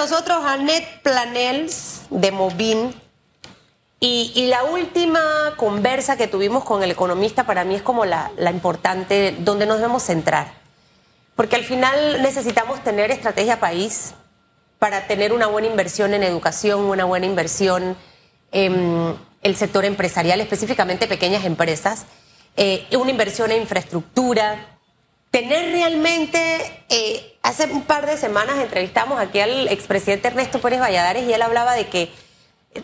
nosotros a Ned Planels de Movin. Y, y, la última conversa que tuvimos con el economista para mí es como la, la importante, donde nos debemos centrar. Porque al final necesitamos tener estrategia país para tener una buena inversión en educación, una buena inversión en el sector empresarial, específicamente pequeñas empresas, eh, una inversión en infraestructura, tener realmente, eh, hace un par de semanas entrevistamos aquí al expresidente Ernesto Pérez Valladares y él hablaba de que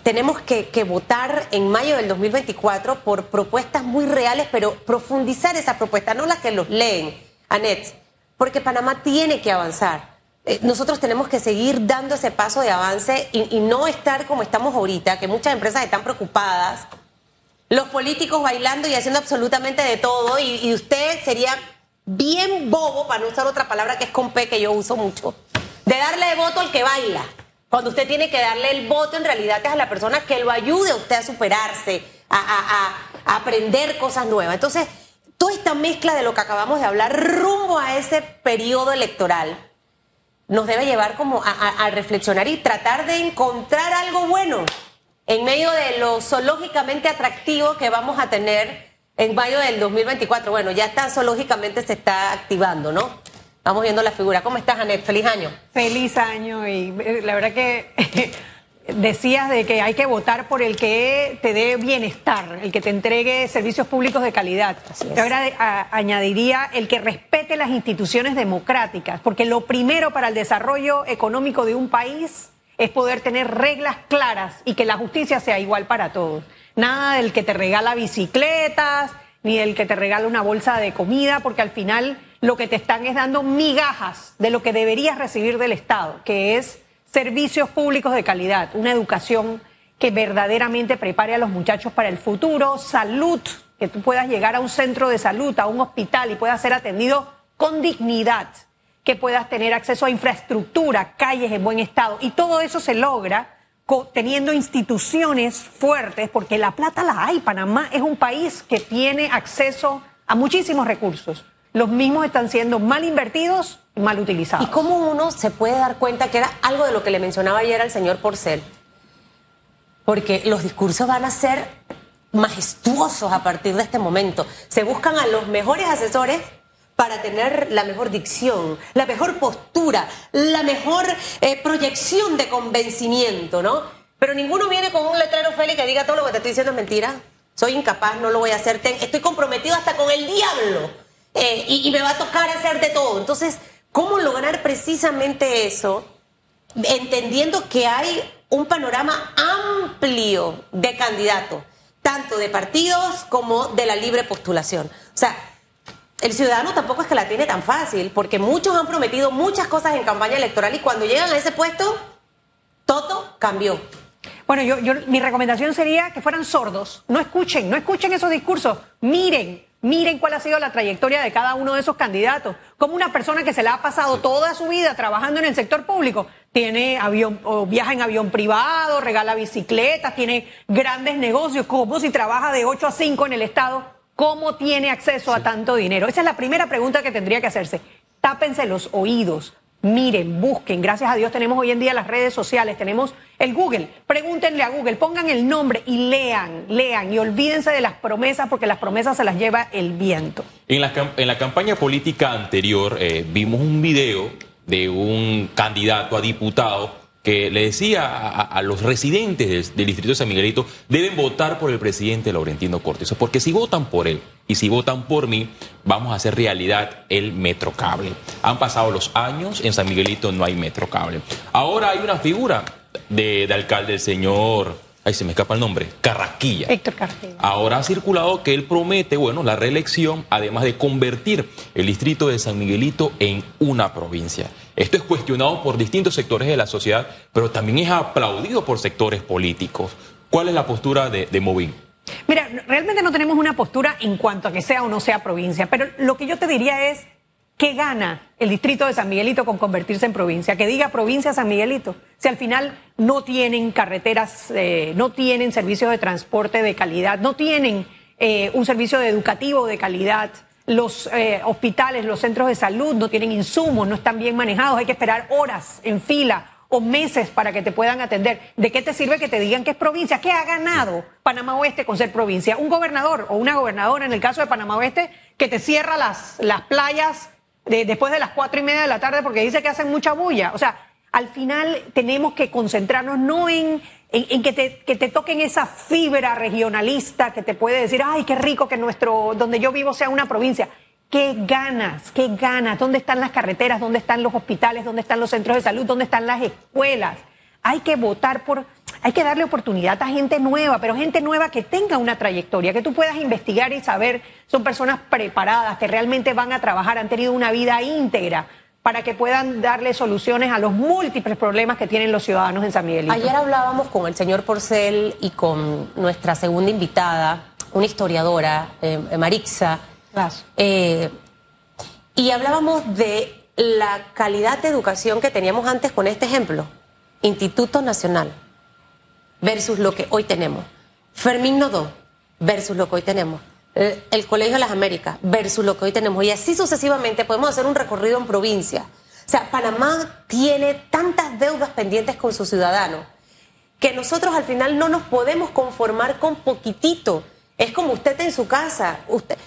tenemos que, votar en mayo del 2024 por propuestas muy reales, pero profundizar esas propuestas, no las que los leen, Anet, porque Panamá tiene que avanzar. Eh, nosotros tenemos que seguir dando ese paso de avance y, y no estar como estamos ahorita, que muchas empresas están preocupadas, los políticos bailando y haciendo absolutamente de todo, y, y usted sería bien bobo, para no usar otra palabra que es con P, que yo uso mucho, de darle voto al que baila. Cuando usted tiene que darle el voto, en realidad es a la persona que lo ayude a usted a superarse, a, a, a, a aprender cosas nuevas. Entonces, toda esta mezcla de lo que acabamos de hablar rumbo a ese periodo electoral nos debe llevar como a, reflexionar y tratar de encontrar algo bueno en medio de lo zoológicamente atractivo que vamos a tener en mayo del 2024. Bueno, ya está zoológicamente se está activando, ¿no? Vamos viendo la figura. ¿Cómo estás, Anet? Feliz año. Feliz año y eh, la verdad que decías de que hay que votar por el que te dé bienestar, el que te entregue servicios públicos de calidad. Ahora añadiría el que respete las instituciones democráticas, porque lo primero para el desarrollo económico de un país es poder tener reglas claras y que la justicia sea igual para todos. Nada del que te regala bicicletas, ni del que te regala una bolsa de comida, porque al final lo que te están es dando migajas de lo que deberías recibir del Estado, que es servicios públicos de calidad, una educación que verdaderamente prepare a los muchachos para el futuro, salud, que tú puedas llegar a un centro de salud, a un hospital y puedas ser atendido con dignidad, que puedas tener acceso a infraestructura, calles en buen estado. Y todo eso se logra teniendo instituciones fuertes, porque la plata la hay. Panamá es un país que tiene acceso a muchísimos recursos. Los mismos están siendo mal invertidos mal utilizado. ¿Y cómo uno se puede dar cuenta que era algo de lo que le mencionaba ayer al señor Porcel? Porque los discursos van a ser majestuosos a partir de este momento. Se buscan a los mejores asesores para tener la mejor dicción, la mejor postura, la mejor eh, proyección de convencimiento, ¿no? Pero ninguno viene con un letrero Félix que diga todo lo que te estoy diciendo es mentira. Soy incapaz, no lo voy a hacer. Estoy comprometido hasta con el diablo. Eh, y, y me va a tocar hacer de todo. Entonces, ¿Cómo lograr precisamente eso? Entendiendo que hay un panorama amplio de candidatos, tanto de partidos como de la libre postulación. O sea, el ciudadano tampoco es que la tiene tan fácil, porque muchos han prometido muchas cosas en campaña electoral y cuando llegan a ese puesto, todo cambió. Bueno, yo, yo, mi recomendación sería que fueran sordos, no escuchen, no escuchen esos discursos, miren, Miren cuál ha sido la trayectoria de cada uno de esos candidatos. Como una persona que se le ha pasado toda su vida trabajando en el sector público, tiene avión, o viaja en avión privado, regala bicicletas, tiene grandes negocios, como si trabaja de 8 a 5 en el Estado, ¿cómo tiene acceso a tanto dinero? Esa es la primera pregunta que tendría que hacerse. Tápense los oídos, Miren, busquen, gracias a Dios tenemos hoy en día las redes sociales, tenemos el Google, pregúntenle a Google, pongan el nombre y lean, lean y olvídense de las promesas porque las promesas se las lleva el viento. En la, en la campaña política anterior eh, vimos un video de un candidato a diputado que le decía a, los residentes del, distrito de San Miguelito, deben votar por el presidente Laurentino Cortés, porque si votan por él y si votan por mí, vamos a hacer realidad el metrocable. Han pasado los años, en San Miguelito no hay metrocable. Ahora hay una figura de, de alcalde, el señor ahí se me escapa el nombre, Carrasquilla. Héctor Carrasquilla. Ahora ha circulado que él promete, bueno, la reelección, además de convertir el distrito de San Miguelito en una provincia. Esto es cuestionado por distintos sectores de la sociedad, pero también es aplaudido por sectores políticos. ¿Cuál es la postura de, de Movín? Mira, realmente no tenemos una postura en cuanto a que sea o no sea provincia, pero lo que yo te diría es ¿Qué gana el distrito de San Miguelito con convertirse en provincia? Que diga provincia San Miguelito. Si al final no tienen carreteras, eh, no tienen servicios de transporte de calidad, no tienen eh, un servicio educativo de calidad, los eh, hospitales, los centros de salud no tienen insumos, no están bien manejados, hay que esperar horas en fila o meses para que te puedan atender. ¿De qué te sirve que te digan que es provincia? ¿Qué ha ganado Panamá Oeste con ser provincia? Un gobernador o una gobernadora, en el caso de Panamá Oeste, que te cierra las, las playas después de las cuatro y media de la tarde porque dice que hacen mucha bulla. O sea, al final tenemos que concentrarnos no en, en, que, te, que te toquen esa fibra regionalista que te puede decir, ay, qué rico que nuestro, donde yo vivo sea una provincia. ¿Qué ganas? ¿Qué ganas? ¿Dónde están las carreteras? ¿Dónde están los hospitales? ¿Dónde están los centros de salud? ¿Dónde están las escuelas? Hay que votar por, hay que darle oportunidad a gente nueva, pero gente nueva que tenga una trayectoria, que tú puedas investigar y saber, son personas preparadas, que realmente van a trabajar, han tenido una vida íntegra para que puedan darle soluciones a los múltiples problemas que tienen los ciudadanos en San Miguelito. Ayer hablábamos con el señor Porcel y con nuestra segunda invitada, una historiadora, eh, Marixa, eh, y hablábamos de la calidad de educación que teníamos antes con este ejemplo, Instituto Nacional versus lo que hoy tenemos, Fermín Nodó versus lo que hoy tenemos, el, Colegio de las Américas versus lo que hoy tenemos, y así sucesivamente podemos hacer un recorrido en provincia. O sea, Panamá tiene tantas deudas pendientes con sus ciudadanos que nosotros al final no nos podemos conformar con poquitito es como usted en su casa. Usted,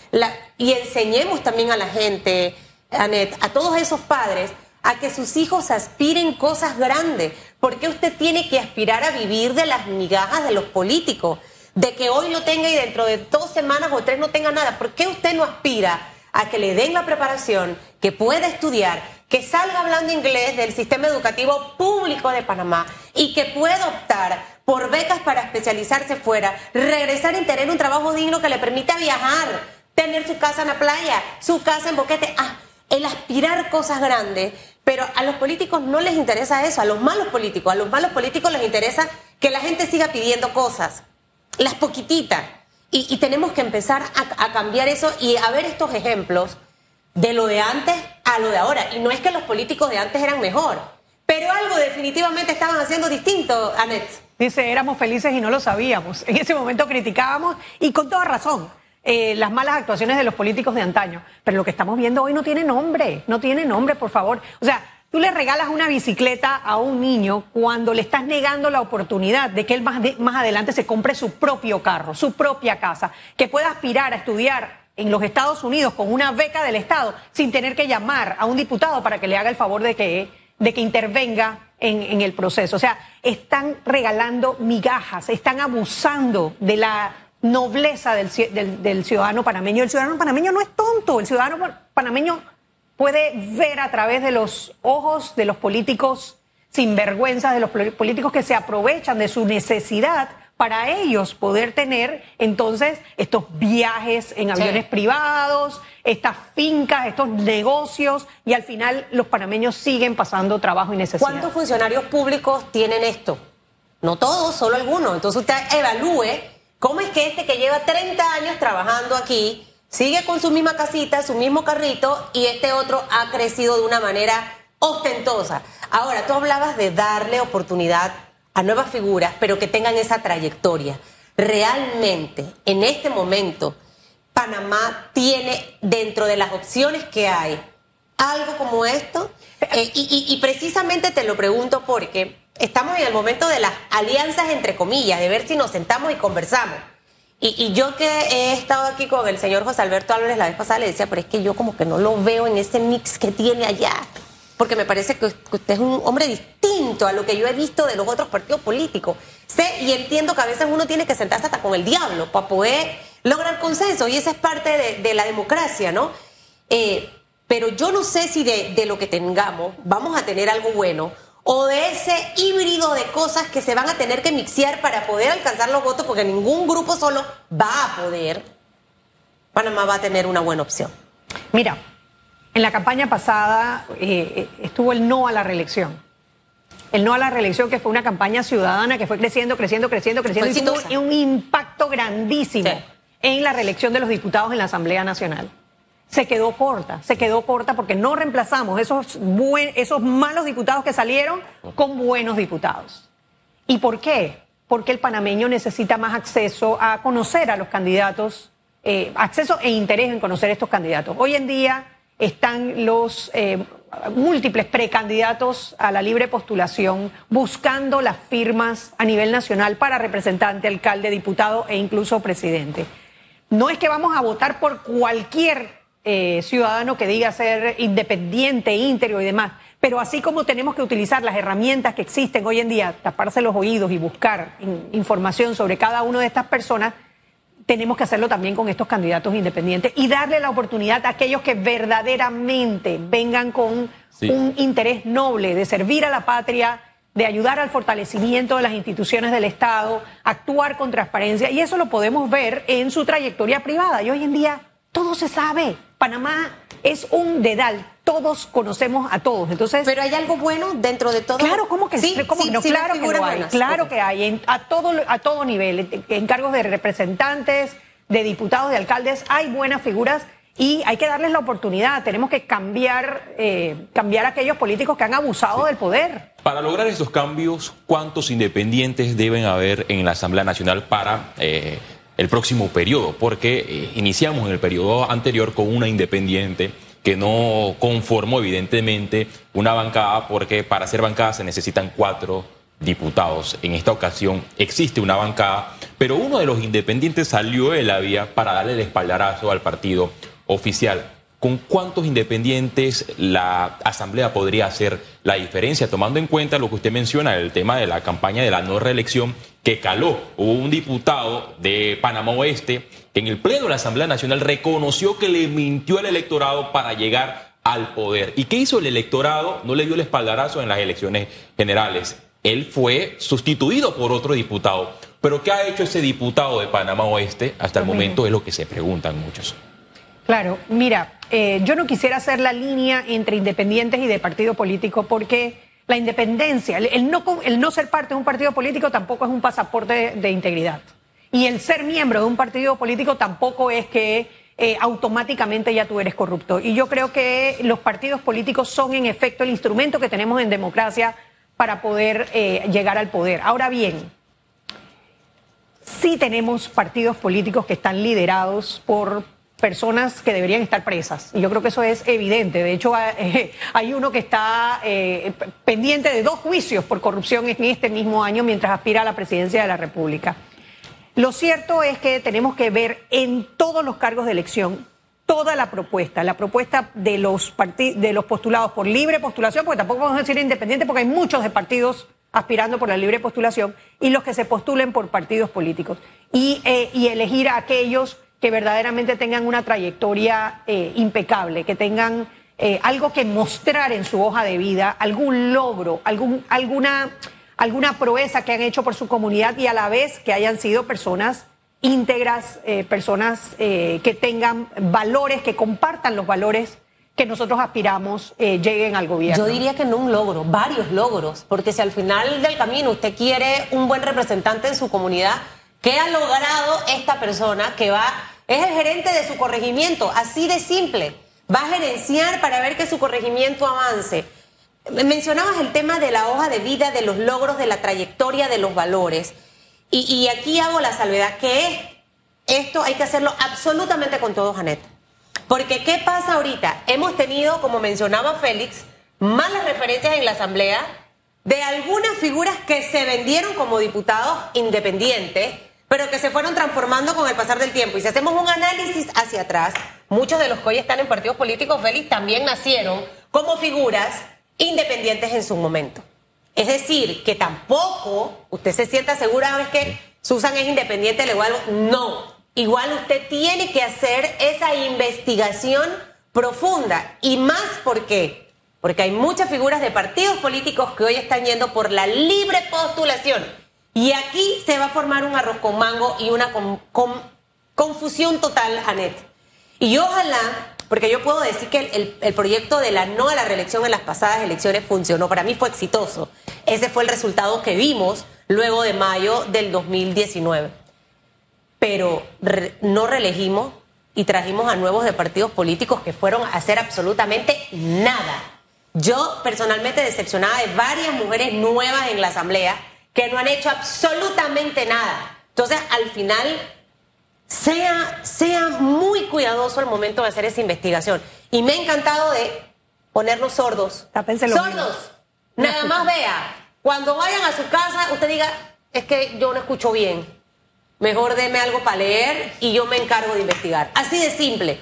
y enseñemos también a la gente, a todos esos padres, a que sus hijos aspiren cosas grandes. ¿Por qué usted tiene que aspirar a vivir de las migajas de los políticos? De que hoy lo tenga y dentro de dos semanas o tres no tenga nada. ¿Por qué usted no aspira a que le den la preparación, que pueda estudiar, que salga hablando inglés del sistema educativo público de Panamá y que pueda optar por becas para especializarse fuera, regresar y tener un trabajo digno que le permita viajar, tener su casa en la playa, su casa en boquete, ah, el aspirar cosas grandes, pero a los políticos no les interesa eso, a los malos políticos, a los malos políticos les interesa que la gente siga pidiendo cosas, las poquititas, y, tenemos que empezar a, a cambiar eso y a ver estos ejemplos de lo de antes a lo de ahora, y no es que los políticos de antes eran mejor, pero algo definitivamente estaban haciendo distinto, Annette. Dice, éramos felices y no lo sabíamos. En ese momento criticábamos y con toda razón. Eh, las malas actuaciones de los políticos de antaño. Pero lo que estamos viendo hoy no tiene nombre, no tiene nombre, por favor. O sea, tú le regalas una bicicleta a un niño cuando le estás negando la oportunidad de que él más, más adelante se compre su propio carro, su propia casa, que pueda aspirar a estudiar en los Estados Unidos con una beca del Estado sin tener que llamar a un diputado para que le haga el favor de que, de que intervenga en, el proceso. O sea, están regalando migajas, están abusando de la nobleza del, del, ciudadano panameño. El ciudadano panameño no es tonto, el ciudadano panameño puede ver a través de los ojos de los políticos sinvergüenzas, de los políticos que se aprovechan de su necesidad para ellos poder tener entonces estos viajes en aviones privados, estas fincas, estos negocios y al final los panameños siguen pasando trabajo y necesidad. ¿Cuántos funcionarios públicos tienen esto? No todos, solo algunos. Entonces usted evalúe cómo es que este que lleva 30 años trabajando aquí sigue con su misma casita, su mismo carrito y este otro ha crecido de una manera ostentosa. Ahora, tú hablabas de darle oportunidad a nuevas figuras, pero que tengan esa trayectoria. Realmente, en este momento, Panamá tiene dentro de las opciones que hay algo como esto. Eh, y, precisamente te lo pregunto porque estamos en el momento de las alianzas entre comillas, de ver si nos sentamos y conversamos. Y, y, yo que he estado aquí con el señor José Alberto Álvarez la vez pasada, le decía, pero es que yo como que no lo veo en ese mix que tiene allá porque me parece que usted es un hombre distinto a lo que yo he visto de los otros partidos políticos. Sé y entiendo que a veces uno tiene que sentarse hasta con el diablo para poder lograr consenso y esa es parte de, la democracia, ¿no? Eh, pero yo no sé si de, de lo que tengamos vamos a tener algo bueno o de ese híbrido de cosas que se van a tener que mixear para poder alcanzar los votos, porque ningún grupo solo va a poder. Panamá va a tener una buena opción. Mira, en la campaña pasada eh, estuvo el no a la reelección. El no a la reelección, que fue una campaña ciudadana que fue creciendo, creciendo, creciendo, creciendo y tuvo un impacto grandísimo en la reelección de los diputados en la Asamblea Nacional. Se quedó corta, se quedó corta porque no reemplazamos esos, esos malos diputados que salieron con buenos diputados. ¿Y por qué? Porque el panameño necesita más acceso a conocer a los candidatos, eh, acceso e interés en conocer a estos candidatos. Hoy en día están los, eh, múltiples precandidatos a la libre postulación buscando las firmas a nivel nacional para representante, alcalde, diputado e incluso presidente. No es que vamos a votar por cualquier eh, ciudadano que diga ser independiente, íntegro y demás, pero así como tenemos que utilizar las herramientas que existen hoy en día, taparse los oídos y buscar información sobre cada una de estas personas, tenemos que hacerlo también con estos candidatos independientes y darle la oportunidad a aquellos que verdaderamente vengan con un interés noble de servir a la patria, de ayudar al fortalecimiento de las instituciones del Estado, actuar con transparencia. Y eso lo podemos ver en su trayectoria privada. Y hoy en día todo se sabe. Panamá es un dedal. Todos conocemos a todos. Entonces, pero hay algo bueno dentro de todo. Claro, ¿cómo que sí? no? Claro que lo hay. Claro que hay. a todo a todo nivel, en cargos de representantes, de diputados, de alcaldes, hay buenas figuras y hay que darles la oportunidad. Tenemos que cambiar, eh, cambiar aquellos políticos que han abusado del poder. Para lograr estos cambios, ¿cuántos independientes deben haber en la Asamblea Nacional para eh, el próximo periodo, porque eh, iniciamos en el periodo anterior con una independiente que no conformó evidentemente una bancada, porque para ser bancada se necesitan cuatro diputados. En esta ocasión existe una bancada, pero uno de los independientes salió de la vía para darle el espaldarazo al partido oficial. ¿Con cuántos independientes la Asamblea podría hacer la diferencia? Tomando en cuenta lo que usted menciona, el tema de la campaña de la no reelección que caló. Hubo un diputado de Panamá Oeste que en el Pleno de la Asamblea Nacional reconoció que le mintió al electorado para llegar al poder. ¿Y qué hizo el electorado? No le dio el espaldarazo en las elecciones generales. Él fue sustituido por otro diputado. Pero ¿qué ha hecho ese diputado de Panamá Oeste hasta el momento? Es lo que se preguntan muchos. Claro, mira, eh, yo no quisiera hacer la línea entre independientes y de partido político porque la independencia, el, no, ser parte de un partido político tampoco es un pasaporte de, integridad. Y el ser miembro de un partido político tampoco es que eh, automáticamente ya tú eres corrupto. Y yo creo que los partidos políticos son en efecto el instrumento que tenemos en democracia para poder eh, llegar al poder. Ahora bien, sí tenemos partidos políticos que están liderados por personas que deberían estar presas. Y yo creo que eso es evidente. De hecho, hay uno que está eh, pendiente de dos juicios por corrupción en este mismo año mientras aspira a la presidencia de la República. Lo cierto es que tenemos que ver en todos los cargos de elección toda la propuesta, la propuesta de los, de los postulados por libre postulación, porque tampoco vamos a decir independiente, porque hay muchos de partidos aspirando por la libre postulación, y los que se postulen por partidos políticos. Y, eh, y elegir a aquellos que verdaderamente tengan una trayectoria eh, impecable, que tengan eh, algo que mostrar en su hoja de vida, algún logro, algún, alguna, alguna proeza que han hecho por su comunidad y a la vez que hayan sido personas íntegras, eh, personas que tengan valores, que compartan los valores que nosotros aspiramos lleguen al gobierno. Yo diría que no un logro, varios logros, porque si al final del camino usted quiere un buen representante en su comunidad, ¿qué ha logrado esta persona que va es el gerente de su corregimiento, así de simple. Va a gerenciar para ver que su corregimiento avance. Mencionabas el tema de la hoja de vida, de los logros, de la trayectoria, de los valores. Y, aquí hago la salvedad, que esto hay que hacerlo absolutamente con todo, Janet. Porque ¿qué pasa ahorita? Hemos tenido, como mencionaba Félix, malas referencias en la Asamblea de algunas figuras que se vendieron como diputados independientes pero que se fueron transformando con el pasar del tiempo. Y si hacemos un análisis hacia atrás, muchos de los que hoy están en partidos políticos, Félix, también nacieron como figuras independientes en su momento. Es decir, que tampoco usted se sienta segura, ¿ves que Susan es independiente, le igual No, igual usted tiene que hacer esa investigación profunda. Y más, ¿por qué? Porque hay muchas figuras de partidos políticos que hoy están yendo por la libre postulación y aquí se va a formar un arroz con mango y una confusión total, Anet. Y ojalá, porque yo puedo decir que el, proyecto de la no a la reelección en las pasadas elecciones funcionó, para mí fue exitoso. Ese fue el resultado que vimos luego de mayo del 2019. Pero no reelegimos y trajimos a nuevos de partidos políticos que fueron a hacer absolutamente nada. Yo personalmente decepcionada de varias mujeres nuevas en la Asamblea que no han hecho absolutamente nada. Entonces, al final, sea, sea muy cuidadoso al momento de hacer esa investigación. Y me ha encantado de ponernos sordos. sordos. Nada más vea. Cuando vayan a su casa, usted diga, es que yo no escucho bien. Mejor deme algo para leer y yo me encargo de investigar. Así de simple.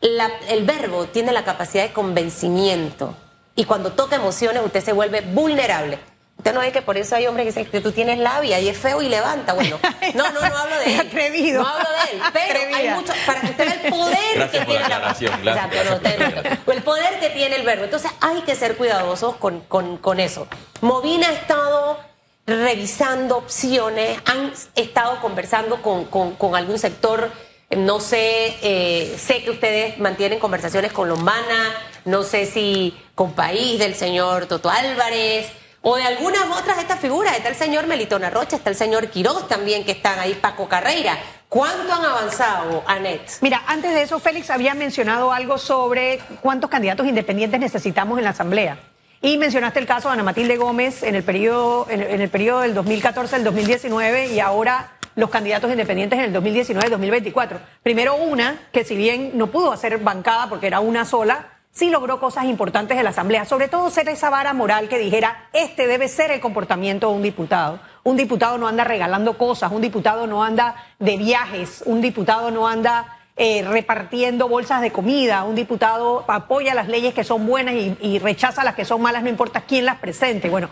el verbo tiene la capacidad de convencimiento y cuando toca emociones usted se vuelve vulnerable. Usted no ve que por eso hay hombres que dicen que tú tienes labia y es feo y levanta. Bueno, no, no, no hablo de él. Atrevido. No hablo de él. Pero hay mucho, para que usted vea el poder que tiene la Exacto, el poder que tiene el verbo. Entonces hay que ser cuidadosos con, con, con eso. Movina ha estado revisando opciones, han estado conversando con, con, con algún sector. No sé, eh, sé que ustedes mantienen conversaciones con Lombana, no sé si con País del señor Toto Álvarez o de algunas otras de estas figuras. Está el señor Melitona Rocha, está el señor Quiroz también, que están ahí, Paco Carreira. ¿Cuánto han avanzado, Anet? Mira, antes de eso, Félix había mencionado algo sobre cuántos candidatos independientes necesitamos en la Asamblea. Y mencionaste el caso de Ana Matilde Gómez en el periodo, en, el periodo del 2014 al 2019 y ahora los candidatos independientes en el 2019-2024. Primero una, que si bien no pudo hacer bancada porque era una sola, sí logró cosas importantes de la Asamblea, sobre todo ser esa vara moral que dijera, este debe ser el comportamiento de un diputado. Un diputado no anda regalando cosas, un diputado no anda de viajes, un diputado no anda eh, repartiendo bolsas de comida, un diputado apoya las leyes que son buenas y, rechaza las que son malas, no importa quién las presente. Bueno,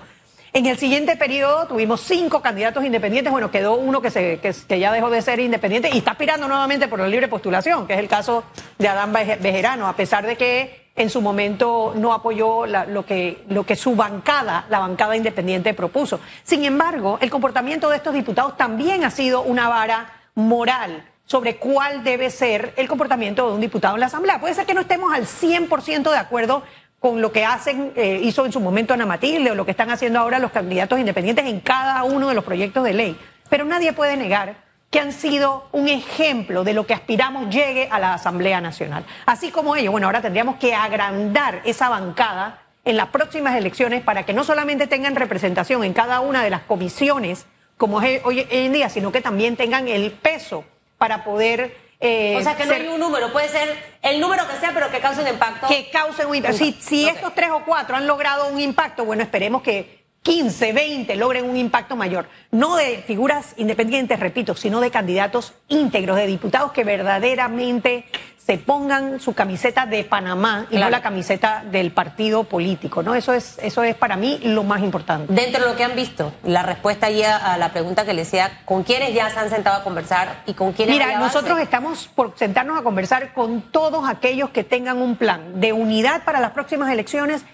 en el siguiente periodo tuvimos cinco candidatos independientes. Bueno, quedó uno que, se, que, ya dejó de ser independiente y está aspirando nuevamente por la libre postulación, que es el caso de Adán Bejerano, a pesar de que en su momento no apoyó lo, que, su bancada, la bancada independiente, propuso. Sin embargo, el comportamiento de estos diputados también ha sido una vara moral sobre cuál debe ser el comportamiento de un diputado en la Asamblea. Puede ser que no estemos al 100% de acuerdo con lo que hacen, eh, hizo en su momento Ana Matilde o lo que están haciendo ahora los candidatos independientes en cada uno de los proyectos de ley. Pero nadie puede negar que han sido un ejemplo de lo que aspiramos llegue a la Asamblea Nacional. Así como ellos, bueno, ahora tendríamos que agrandar esa bancada en las próximas elecciones para que no solamente tengan representación en cada una de las comisiones, como es hoy en día, sino que también tengan el peso para poder... Eh, o sea, que no hay un número, puede ser el número que sea, pero que cause un impacto. Que cause un impacto. Si, si estos tres o cuatro han logrado un impacto, bueno, esperemos que 15, 20 logren un impacto mayor. No de figuras independientes, repito, sino de candidatos íntegros, de diputados que verdaderamente se pongan su camiseta de Panamá y no la camiseta del partido político, ¿no? Eso es, eso es para mí lo más importante. Dentro de lo que han visto, la respuesta ya a la pregunta que le decía, ¿con quiénes ya se han sentado a conversar y con quiénes Mira, nosotros estamos por sentarnos a conversar con todos aquellos que tengan un plan de unidad para las próximas elecciones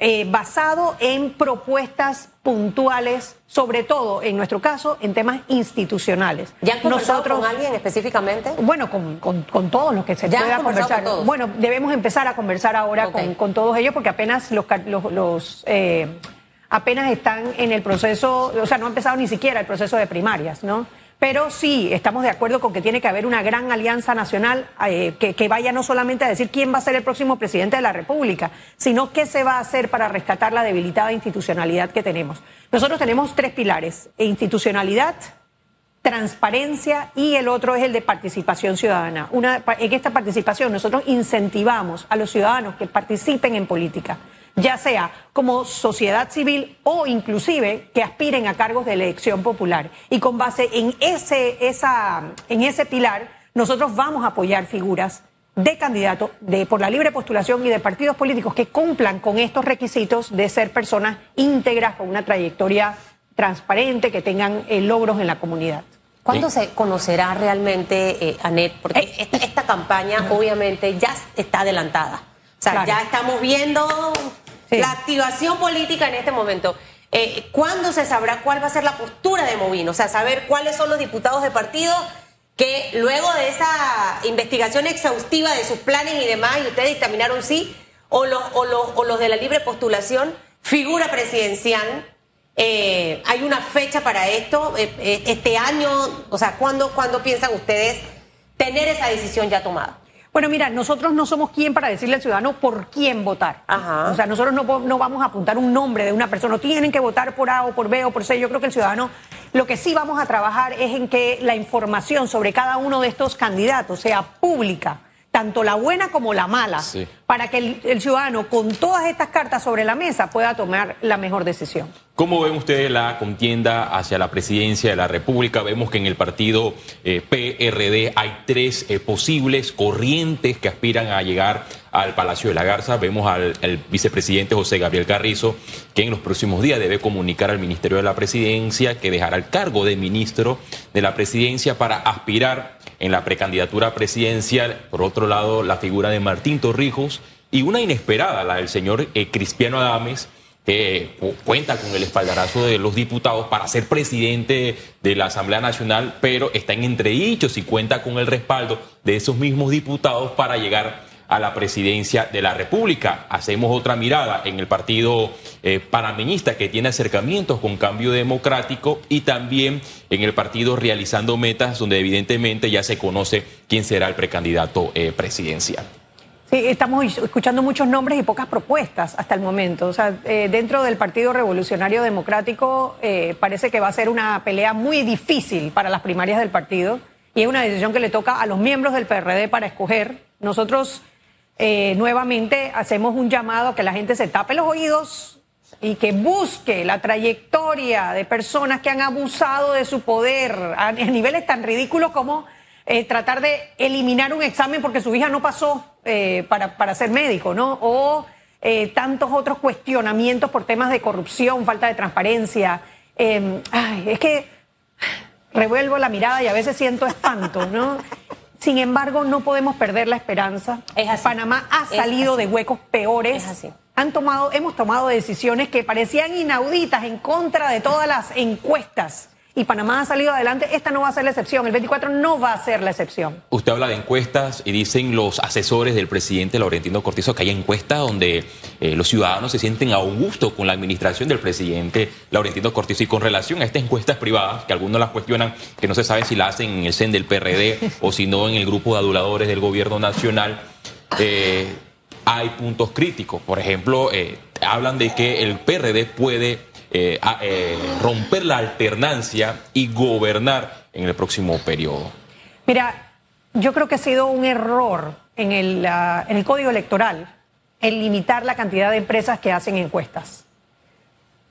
eh, basado en propuestas puntuales, sobre todo en nuestro caso, en temas institucionales. ¿Ya han conversado con alguien específicamente? Bueno, con, todos los que se pueda conversar. Bueno, debemos empezar a conversar ahora con, todos ellos porque apenas los, los, eh, apenas están en el proceso, o sea, no ha empezado ni siquiera el proceso de primarias, ¿no? Pero sí, estamos de acuerdo con que tiene que haber una gran alianza nacional eh, que, vaya no solamente a decir quién va a ser el próximo presidente de la República, sino qué se va a hacer para rescatar la debilitada institucionalidad que tenemos. Nosotros tenemos tres pilares, institucionalidad, transparencia y el otro es el de participación ciudadana. Una, en esta participación nosotros incentivamos a los ciudadanos que participen en política ya sea como sociedad civil o inclusive que aspiren a cargos de elección popular. Y con base en ese, esa, en ese pilar, nosotros vamos a apoyar figuras de candidatos de, por la libre postulación y de partidos políticos que cumplan con estos requisitos de ser personas íntegras, con una trayectoria transparente, que tengan eh, logros en la comunidad. ¿Cuándo se conocerá realmente, eh, Anet? Porque eh, esta, campaña obviamente ya está adelantada. O sea, ya estamos viendo la activación política en este momento. Eh, ¿Cuándo se sabrá cuál va a ser la postura de Movino? O sea, saber cuáles son los diputados de partido que luego de esa investigación exhaustiva de sus planes y demás, y ustedes dictaminaron sí, o los, o los, de la libre postulación, figura presidencial. Eh, ¿Hay una fecha para esto? Eh, este año, o sea, ¿cuándo, ¿cuándo piensan ustedes tener esa decisión ya tomada? Bueno, mira, nosotros no somos quien para decirle al ciudadano por quién votar. O sea, nosotros no, no, vamos a apuntar un nombre de una persona. Tienen que votar por A o por B o por C. Yo creo que el ciudadano, lo que sí vamos a trabajar es en que la información sobre cada uno de estos candidatos sea pública tanto la buena como la mala, para que el, ciudadano con todas estas cartas sobre la mesa pueda tomar la mejor decisión. ¿Cómo ven ustedes la contienda hacia la presidencia de la República? Vemos que en el partido eh, PRD hay tres eh, posibles corrientes que aspiran a llegar al Palacio de la Garza. Vemos al, vicepresidente José Gabriel Carrizo, que en los próximos días debe comunicar al Ministerio de la Presidencia que dejará el cargo de ministro de la Presidencia para aspirar en la precandidatura presidencial. Por otro lado, la figura de Martín Torrijos y una inesperada, la del señor eh, Cristiano Adames, que cuenta con el espaldarazo de los diputados para ser presidente de la Asamblea Nacional, pero está en entredichos y cuenta con el respaldo de esos mismos diputados para llegar a la presidencia de la República. Hacemos otra mirada en el partido eh, panameñista que tiene acercamientos con cambio democrático y también en el partido realizando metas donde evidentemente ya se conoce quién será el precandidato eh, presidencial. Sí, estamos escuchando muchos nombres y pocas propuestas hasta el momento. O sea, eh, dentro del Partido Revolucionario Democrático parece que va a ser una pelea muy difícil para las primarias del partido y es una decisión que le toca a los miembros del PRD para escoger. Nosotros eh, nuevamente hacemos un llamado a que la gente se tape los oídos y que busque la trayectoria de personas que han abusado de su poder a, niveles tan ridículos como eh, tratar de eliminar un examen porque su hija no pasó eh, para, para, ser médico, ¿no? O tantos otros cuestionamientos por temas de corrupción, falta de transparencia. Em, es que revuelvo la mirada y a veces siento espanto, ¿no? Sin embargo, no podemos perder la esperanza. Panamá ha salido de huecos peores. Han tomado, hemos tomado decisiones que parecían inauditas en contra de todas las encuestas y Panamá ha salido adelante, esta no va a ser la excepción, el 24 no va a ser la excepción. Usted habla de encuestas y dicen los asesores del presidente Laurentino Cortizo que hay encuestas donde eh, los ciudadanos se sienten a gusto con la administración del presidente Laurentino Cortizo. Y con relación a estas encuestas privadas, que algunos las cuestionan, que no se sabe si la hacen en el CEN del PRD o si no en el grupo de aduladores del gobierno nacional, eh, hay puntos críticos. Por ejemplo, eh, hablan de que el PRD puede eh, eh, romper la alternancia y gobernar en el próximo periodo? Mira, yo creo que ha sido un error en el, ah, en el código electoral el limitar la cantidad de empresas que hacen encuestas.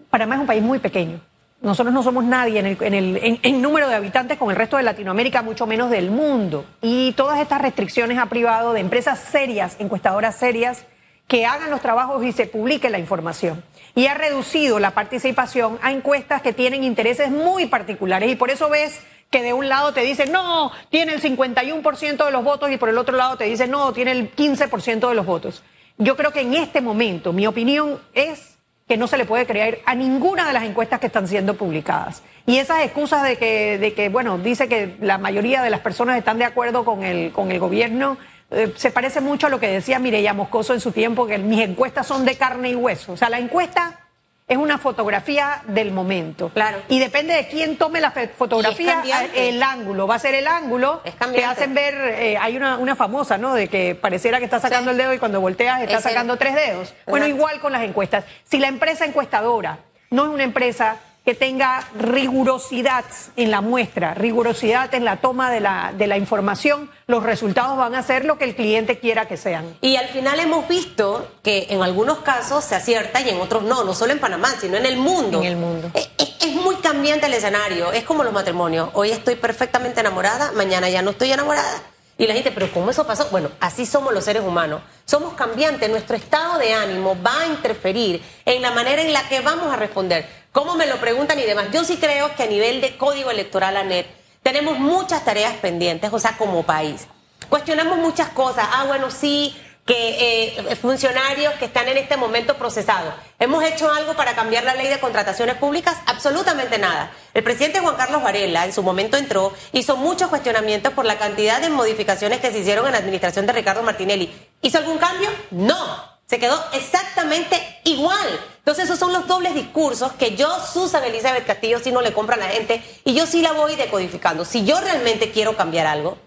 Panamá es un país muy pequeño. Nosotros no somos nadie en, el, en, el, en, número de habitantes con el resto de Latinoamérica, mucho menos del mundo. Y todas estas restricciones ha privado de empresas serias, encuestadoras serias, que hagan los trabajos y se publique la información. Y ha reducido la participación a encuestas que tienen intereses muy particulares. Y por eso ves que de un lado te dicen, no, tiene el 51% de los votos y por el otro lado te dicen, no, tiene el 15% de los votos. Yo creo que en este momento mi opinión es que no se le puede creer a ninguna de las encuestas que están siendo publicadas. Y esas excusas de que, de que bueno, dice que la mayoría de las personas están de acuerdo con el, con el gobierno eh, se parece mucho a lo que decía Mireya Moscoso en su tiempo, que mis encuestas son de carne y hueso. O sea, la encuesta es una fotografía del momento. Claro. Y depende de quién tome la fotografía, el ángulo. Va a ser el ángulo que hacen ver, eh, hay una, una, famosa, ¿no? De que pareciera que está sacando el dedo y cuando volteas está sacando tres dedos. Bueno, igual con las encuestas. Si la empresa encuestadora no es una empresa que tenga rigurosidad en la muestra, rigurosidad en la toma de la, de la información, los resultados van a ser lo que el cliente quiera que sean. Y al final hemos visto que en algunos casos se acierta y en otros no, no solo en Panamá, sino en el mundo. En el mundo. Es, es muy cambiante el escenario, es como los matrimonios. Hoy estoy perfectamente enamorada, mañana ya no estoy enamorada. Y la gente, pero ¿cómo eso pasó? Bueno, así somos los seres humanos. Somos cambiantes, nuestro estado de ánimo va a interferir en la manera en la que vamos a responder. ¿Cómo me lo preguntan y demás? Yo sí creo que a nivel de código electoral, ANET, tenemos muchas tareas pendientes, o sea, como país. Cuestionamos muchas cosas. Ah, bueno, sí, que eh, funcionarios que están en este momento procesados. ¿Hemos hecho algo para cambiar la ley de contrataciones públicas? Absolutamente nada. El presidente Juan Carlos Varela en su momento entró, hizo muchos cuestionamientos por la cantidad de modificaciones que se hicieron en la administración de Ricardo Martinelli. ¿Hizo algún cambio? No. Se quedó exactamente igual. Entonces esos son los dobles discursos que yo, Susan Elizabeth Castillo, sí no le compra a la gente y yo sí la voy decodificando. Si yo realmente quiero cambiar algo,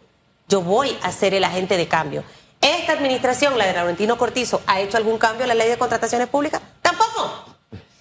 yo voy a ser el agente de cambio. ¿Esta administración, la de Laurentino Cortizo, ha hecho algún cambio en la ley de contrataciones públicas? Tampoco.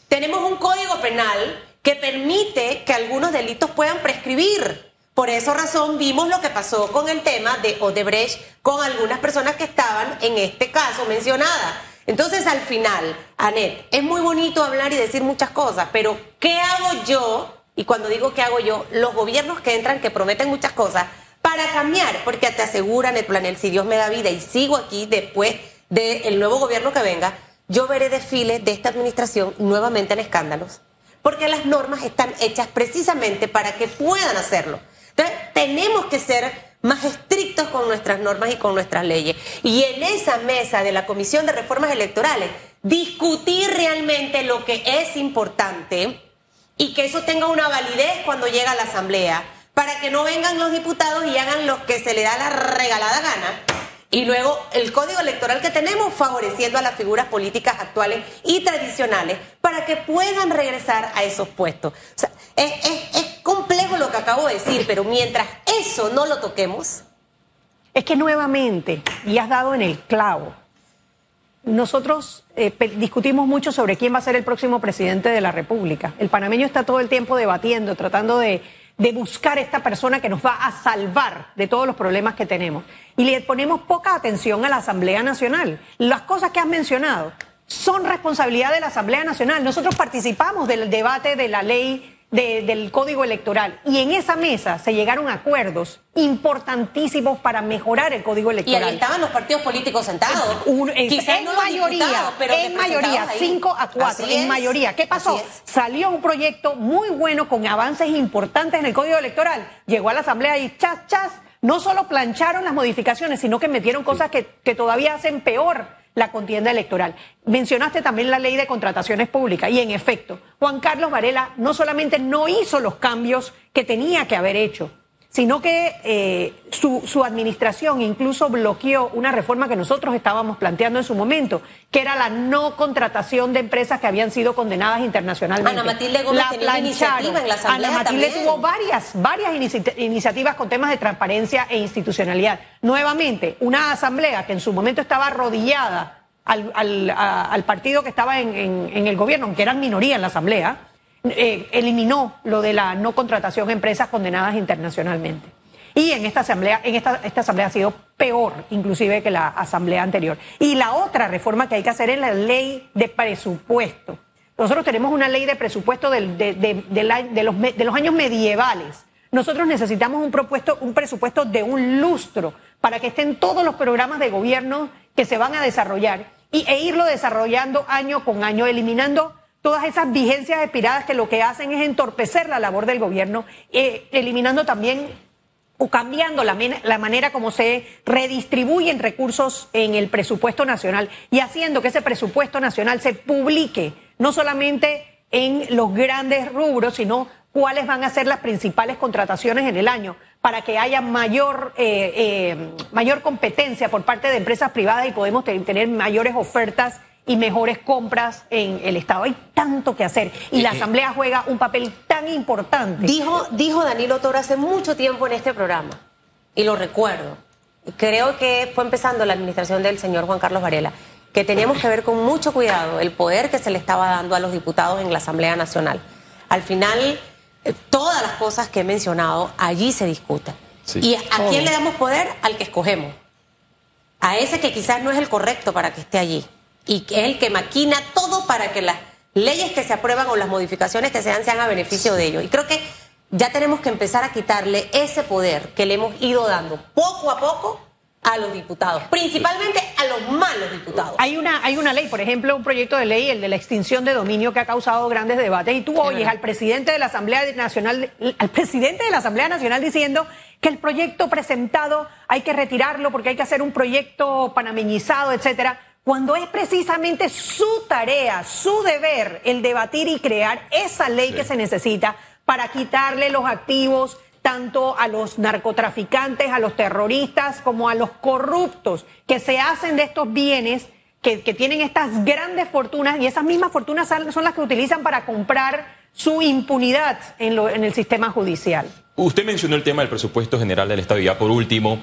Tenemos un código penal que permite que algunos delitos puedan prescribir. Por esa razón vimos lo que pasó con el tema de Odebrecht con algunas personas que estaban en este caso mencionadas. Entonces al final, Anet, es muy bonito hablar y decir muchas cosas, pero ¿qué hago yo? Y cuando digo qué hago yo, los gobiernos que entran, que prometen muchas cosas, para cambiar, porque te aseguran el planel, si Dios me da vida y sigo aquí después del nuevo gobierno que venga, yo veré desfiles de esta administración nuevamente en escándalos, porque las normas están hechas precisamente para que puedan hacerlo. Entonces, tenemos que ser más estrictos con nuestras normas y con nuestras leyes. Y en esa mesa de la Comisión de Reformas Electorales, discutir realmente lo que es importante y que eso tenga una validez cuando llega a la Asamblea, para que no vengan los diputados y hagan lo que se le da la regalada gana. Y luego el código electoral que tenemos favoreciendo a las figuras políticas actuales y tradicionales para que puedan regresar a esos puestos. O sea, es, es complejo lo que acabo de decir, pero mientras eso no lo toquemos. Es que nuevamente, y has dado en el clavo, nosotros eh, discutimos mucho sobre quién va a ser el próximo presidente de la República. El panameño está todo el tiempo debatiendo, tratando de, de buscar esta persona que nos va a salvar de todos los problemas que tenemos. Y le ponemos poca atención a la Asamblea Nacional. Las cosas que has mencionado son responsabilidad de la Asamblea Nacional. Nosotros participamos del debate de la ley del código electoral. Y en esa mesa se llegaron a acuerdos importantísimos para mejorar el código electoral. Y ahí estaban los partidos políticos sentados. en mayoría, pero en mayoría, 5 a 4, en mayoría. ¿Qué pasó? Salió un proyecto muy bueno con avances importantes en el código electoral. Llegó a la asamblea y chas, chas, no solo plancharon las modificaciones, sino que metieron cosas que, que todavía hacen peor la contienda electoral. Mencionaste también la ley de contrataciones públicas y en efecto, Juan Carlos Varela no solamente no hizo los cambios que tenía que haber hecho, sino que eh, su, su, administración incluso bloqueó una reforma que nosotros estábamos planteando en su momento, que era la no contratación de empresas que habían sido condenadas internacionalmente. Ana Matilde Gómez la tenía iniciativa en la Asamblea Ana Matilde tuvo varias, varias iniciativas con temas de transparencia e institucionalidad. Nuevamente, una asamblea que en su momento estaba arrodillada al, al, al partido que estaba en, en, en el gobierno, aunque eran minoría en la asamblea, eh, eliminó lo de la no contratación empresas condenadas internacionalmente. Y en esta asamblea, en esta, esta asamblea ha sido peor, inclusive que la asamblea anterior. Y la otra reforma que hay que hacer es la ley de presupuesto. Nosotros tenemos una ley de presupuesto de, de, de, los, de los años medievales. Nosotros necesitamos un, propuesto, un presupuesto de un lustro para que estén todos los programas de gobierno que se van a desarrollar y, e irlo desarrollando año con año, eliminando todas esas vigencias expiradas que lo que hacen es entorpecer la labor del gobierno, eh, eliminando también o cambiando la, manera como se redistribuyen recursos en el presupuesto nacional y haciendo que ese presupuesto nacional se publique, no solamente en los grandes rubros, sino cuáles van a ser las principales contrataciones en el año, para que haya mayor, eh, eh, mayor competencia por parte de empresas privadas y podemos tener mayores ofertas y mejores compras en el Estado. Hay tanto que hacer y la Asamblea juega un papel tan importante. Dijo, dijo Danilo Toro hace mucho tiempo en este programa, y lo recuerdo, creo que fue empezando la administración del señor Juan Carlos Varela, que teníamos que ver con mucho cuidado el poder que se le estaba dando a los diputados en la Asamblea Nacional. Al final, eh, todas las cosas que he mencionado allí se discuten. ¿Y a quién le damos poder? Al que escogemos. A ese que quizás no es el correcto para que esté allí y que es el que maquina todo para que las leyes que se aprueban o las modificaciones que sean sean a beneficio de ellos. Y creo que ya tenemos que empezar a quitarle ese poder que le hemos ido dando poco a poco a los diputados, principalmente a los malos diputados. Hay una, hay una ley, por ejemplo, un proyecto de ley, el de la extinción de dominio, que ha causado grandes debates. Y tú oyes al presidente de la Asamblea Nacional, al presidente de la Asamblea Nacional diciendo que el proyecto presentado hay que retirarlo porque hay que hacer un proyecto panameñizado, etcétera cuando es precisamente su tarea, su deber, el debatir y crear esa ley que se necesita para quitarle los activos tanto a los narcotraficantes, a los terroristas, como a los corruptos que se hacen de estos bienes, que, tienen estas grandes fortunas y esas mismas fortunas son las que utilizan para comprar su impunidad en, en el sistema judicial. Usted mencionó el tema del presupuesto general del Estado y ya por último,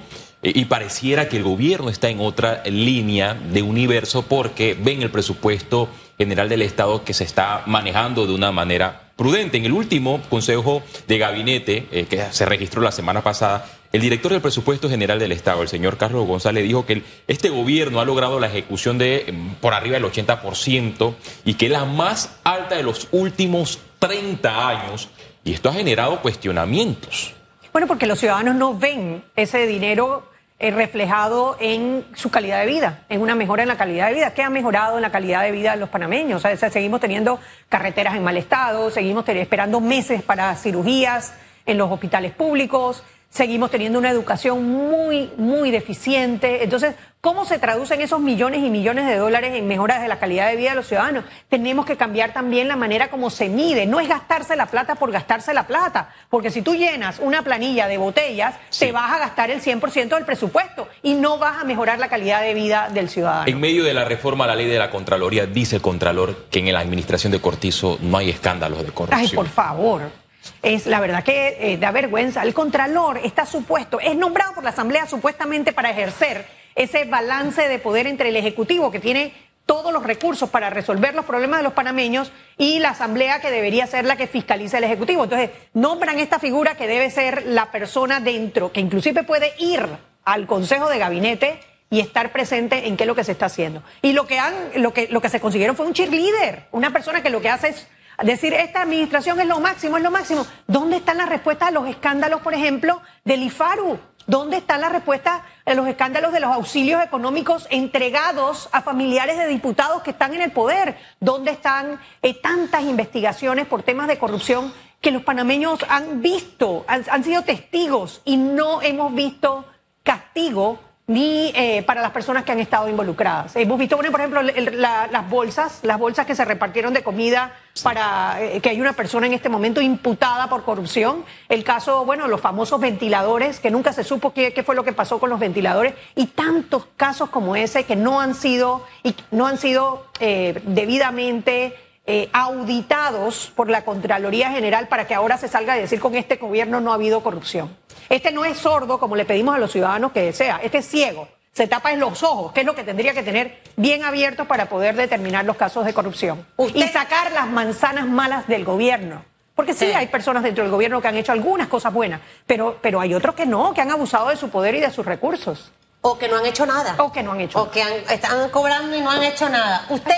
y pareciera que el gobierno está en otra línea de universo porque ven el presupuesto General del Estado que se está manejando de una manera prudente. En el último Consejo de Gabinete eh, que se registró la semana pasada, el director del Presupuesto General del Estado, el señor Carlos González, dijo que este gobierno ha logrado la ejecución de mm, por arriba del 80% y que es la más alta de los últimos 30 años. Y esto ha generado cuestionamientos. Bueno, porque los ciudadanos no ven ese dinero eh, reflejado en su calidad de vida, en una mejora en la calidad de vida. ¿Qué ha mejorado en la calidad de vida de los panameños? O sea, seguimos teniendo carreteras en mal estado, seguimos esperando meses para cirugías en los hospitales públicos, seguimos teniendo una educación muy, muy deficiente. Entonces, ¿cómo se traducen esos millones y millones de dólares en mejoras de la calidad de vida de los ciudadanos? Tenemos que cambiar también la manera como se mide. No es gastarse la plata por gastarse la plata, porque si tú llenas una planilla de botellas, te vas a gastar el 100% del presupuesto y no vas a mejorar la calidad de vida del ciudadano. En medio de la reforma a la ley de la Contraloría, dice el Contralor que en la administración de Cortizo no hay escándalos de corrupción. Ay, por favor. Es la verdad que eh, da vergüenza. El Contralor está supuesto, es nombrado por la Asamblea supuestamente para ejercer ese balance de poder entre el Ejecutivo, que tiene todos los recursos para resolver los problemas de los panameños, y la Asamblea, que debería ser la que fiscaliza el Ejecutivo. Entonces, nombran esta figura que debe ser la persona dentro, que inclusive puede ir al Consejo de Gabinete y estar presente en qué es lo que se está haciendo. Y lo que han, lo que, lo que se consiguieron fue un cheerleader, una persona que lo que hace es decir, esta administración es lo máximo, es lo máximo. ¿Dónde están las respuestas a los escándalos, por ejemplo, del IFARU? ¿Dónde están las respuestas a los escándalos de los auxilios económicos entregados a familiares de diputados que están en el poder? ¿Dónde están eh, tantas investigaciones por temas de corrupción que los panameños han visto, han sido testigos y no hemos visto castigo ni eh, para las personas que han estado involucradas. Hemos visto, por ejemplo, las bolsas, las bolsas que se repartieron de comida para eh, que hay una persona en este momento imputada por corrupción. El caso, bueno, los famosos ventiladores, que nunca se supo qué, qué fue lo que pasó con los ventiladores, y tantos casos como ese que no han sido, y no han sido eh, debidamente eh, auditados por la Contraloría General para que ahora se salga a decir con este gobierno no ha habido corrupción. Este no es sordo como le pedimos a los ciudadanos que sea, este es ciego, se tapa en los ojos, que es lo que tendría que tener bien abiertos para poder determinar los casos de corrupción y sacar las manzanas malas del gobierno. Porque sí, hay personas dentro del gobierno que han hecho algunas cosas buenas, pero, pero hay otros que no, que han abusado de su poder y de sus recursos. O que no han hecho nada. O que no han hecho O que están cobrando y no han hecho nada. Usted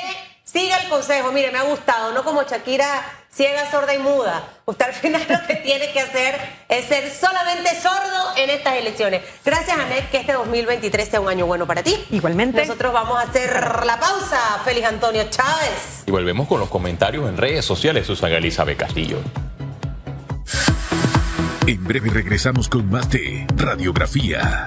Siga el consejo, mire, me ha gustado, no como Shakira ciega, sorda y muda. Usted al final lo que tiene que hacer es ser solamente sordo en estas elecciones. Gracias, Anet, que este 2023 sea un año bueno para ti. Igualmente. Nosotros vamos a hacer la pausa. Félix Antonio Chávez. Y volvemos con los comentarios en redes sociales, Susana Elizabeth Castillo. En breve regresamos con más de Radiografía.